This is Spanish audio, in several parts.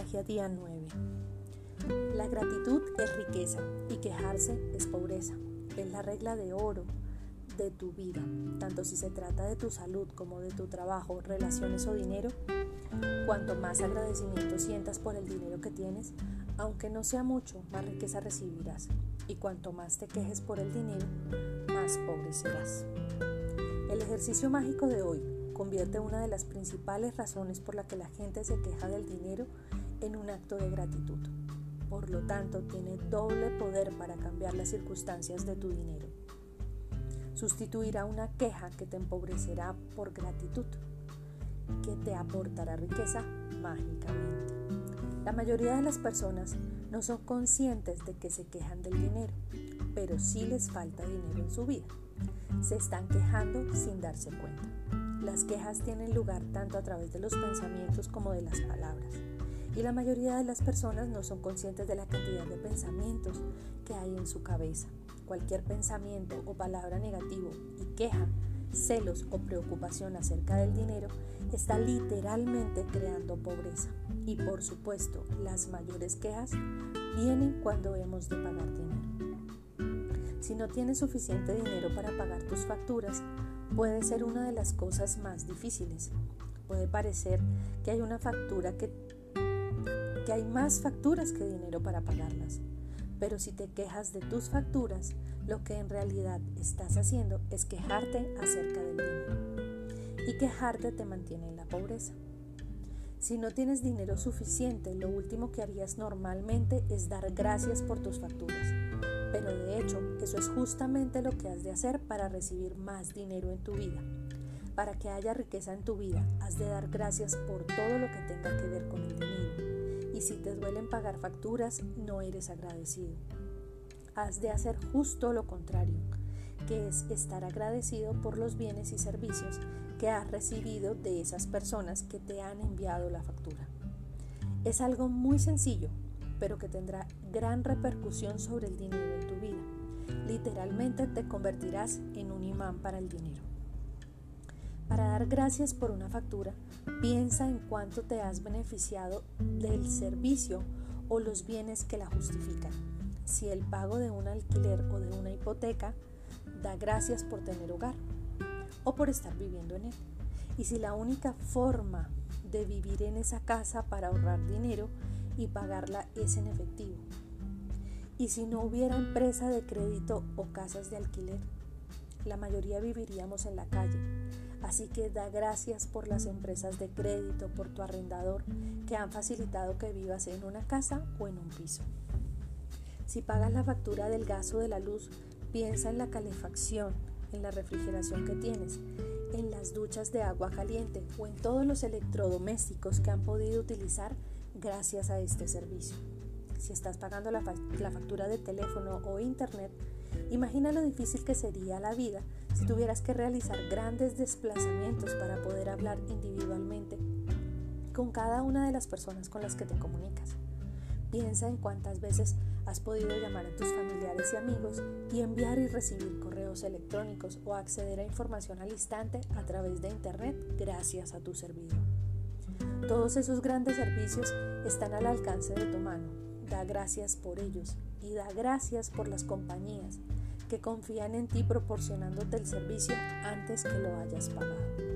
magia día 9. La gratitud es riqueza y quejarse es pobreza. Es la regla de oro de tu vida, tanto si se trata de tu salud como de tu trabajo, relaciones o dinero. Cuanto más agradecimiento sientas por el dinero que tienes, aunque no sea mucho, más riqueza recibirás. Y cuanto más te quejes por el dinero, más pobre serás. El ejercicio mágico de hoy convierte una de las principales razones por la que la gente se queja del dinero en un acto de gratitud. Por lo tanto, tiene doble poder para cambiar las circunstancias de tu dinero. Sustituirá una queja que te empobrecerá por gratitud, que te aportará riqueza mágicamente. La mayoría de las personas no son conscientes de que se quejan del dinero, pero sí les falta dinero en su vida. Se están quejando sin darse cuenta. Las quejas tienen lugar tanto a través de los pensamientos como de las palabras. Y la mayoría de las personas no son conscientes de la cantidad de pensamientos que hay en su cabeza. Cualquier pensamiento o palabra negativo y queja, celos o preocupación acerca del dinero está literalmente creando pobreza. Y por supuesto, las mayores quejas vienen cuando hemos de pagar dinero. Si no tienes suficiente dinero para pagar tus facturas, puede ser una de las cosas más difíciles. Puede parecer que hay una factura que, que hay más facturas que dinero para pagarlas. Pero si te quejas de tus facturas, lo que en realidad estás haciendo es quejarte acerca del dinero. Y quejarte te mantiene en la pobreza. Si no tienes dinero suficiente, lo último que harías normalmente es dar gracias por tus facturas pero de hecho, eso es justamente lo que has de hacer para recibir más dinero en tu vida. Para que haya riqueza en tu vida, has de dar gracias por todo lo que tenga que ver con el dinero. Si te duelen pagar facturas, no eres agradecido. Has de hacer justo lo contrario, que es estar agradecido por los bienes y servicios que has recibido de esas personas que te han enviado la factura. Es algo muy sencillo, pero que tendrá gran repercusión sobre el dinero en tu vida. Literalmente te convertirás en un imán para el dinero. Para dar gracias por una factura, piensa en cuánto te has beneficiado del servicio o los bienes que la justifican. Si el pago de un alquiler o de una hipoteca, da gracias por tener hogar o por estar viviendo en él. Y si la única forma de vivir en esa casa para ahorrar dinero y pagarla es en efectivo. Y si no hubiera empresa de crédito o casas de alquiler, la mayoría viviríamos en la calle. Así que da gracias por las empresas de crédito, por tu arrendador, que han facilitado que vivas en una casa o en un piso. Si pagas la factura del gas o de la luz, piensa en la calefacción, en la refrigeración que tienes, en las duchas de agua caliente o en todos los electrodomésticos que han podido utilizar gracias a este servicio. Si estás pagando la, factura de teléfono o internet, imagina lo difícil que sería la vida si tuvieras que realizar grandes desplazamientos para poder hablar individualmente con cada una de las personas con las que te comunicas. Piensa en cuántas veces has podido llamar a tus familiares y amigos y enviar y recibir correos electrónicos o acceder a información al instante a través de Internet gracias a tu servidor. Todos esos grandes servicios están al alcance de tu mano. Da gracias por ellos y da gracias por las compañías que confían en ti proporcionándote el servicio antes que lo hayas pagado.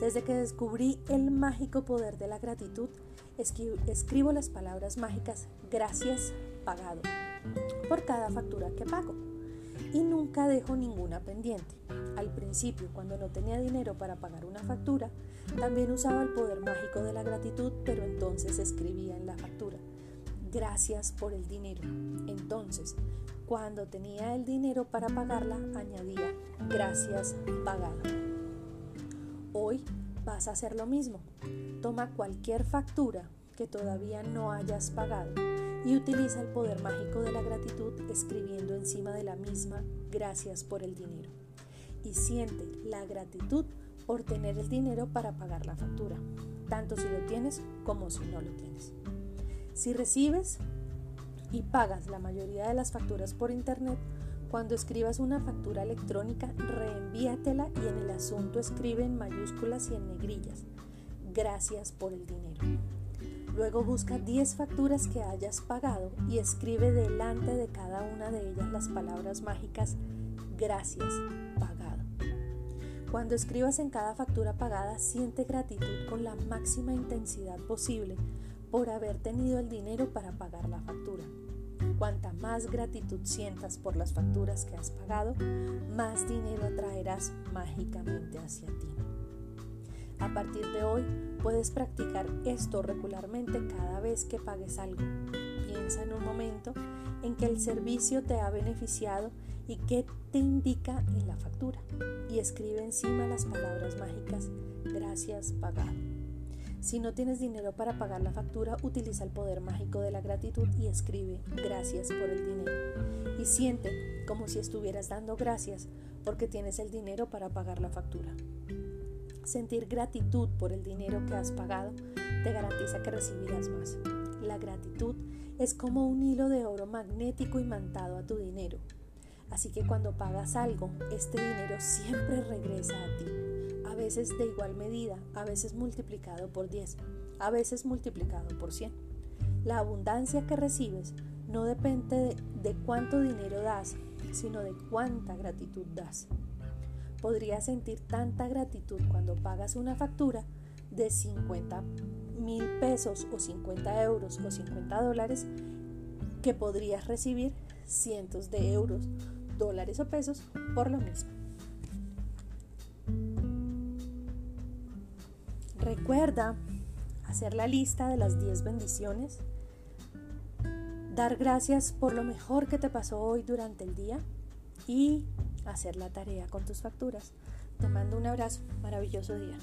Desde que descubrí el mágico poder de la gratitud, escribo las palabras mágicas gracias pagado por cada factura que pago y nunca dejo ninguna pendiente. Al principio, cuando no tenía dinero para pagar una factura, también usaba el poder mágico de la gratitud, pero entonces escribía en la factura, gracias por el dinero. Entonces, cuando tenía el dinero para pagarla, añadía, gracias pagado. Hoy vas a hacer lo mismo. Toma cualquier factura que todavía no hayas pagado y utiliza el poder mágico de la gratitud escribiendo encima de la misma gracias por el dinero. Y siente la gratitud por tener el dinero para pagar la factura, tanto si lo tienes como si no lo tienes. Si recibes y pagas la mayoría de las facturas por internet, cuando escribas una factura electrónica, reenvíatela y en el asunto escribe en mayúsculas y en negrillas. Gracias por el dinero. Luego busca 10 facturas que hayas pagado y escribe delante de cada una de ellas las palabras mágicas gracias, pagado. Cuando escribas en cada factura pagada, siente gratitud con la máxima intensidad posible por haber tenido el dinero para pagar la factura. Cuanta más gratitud sientas por las facturas que has pagado, más dinero atraerás mágicamente hacia ti. A partir de hoy puedes practicar esto regularmente cada vez que pagues algo. Piensa en un momento en que el servicio te ha beneficiado y qué te indica en la factura y escribe encima las palabras mágicas gracias pagado. Si no tienes dinero para pagar la factura, utiliza el poder mágico de la gratitud y escribe gracias por el dinero. Y siente como si estuvieras dando gracias porque tienes el dinero para pagar la factura. Sentir gratitud por el dinero que has pagado te garantiza que recibirás más. La gratitud es como un hilo de oro magnético imantado a tu dinero. Así que cuando pagas algo, este dinero siempre regresa a ti veces de igual medida, a veces multiplicado por 10, a veces multiplicado por 100. La abundancia que recibes no depende de, de cuánto dinero das, sino de cuánta gratitud das. Podrías sentir tanta gratitud cuando pagas una factura de 50 mil pesos o 50 euros o 50 dólares que podrías recibir cientos de euros, dólares o pesos por lo mismo. Recuerda hacer la lista de las 10 bendiciones, dar gracias por lo mejor que te pasó hoy durante el día y hacer la tarea con tus facturas. Te mando un abrazo, maravilloso día.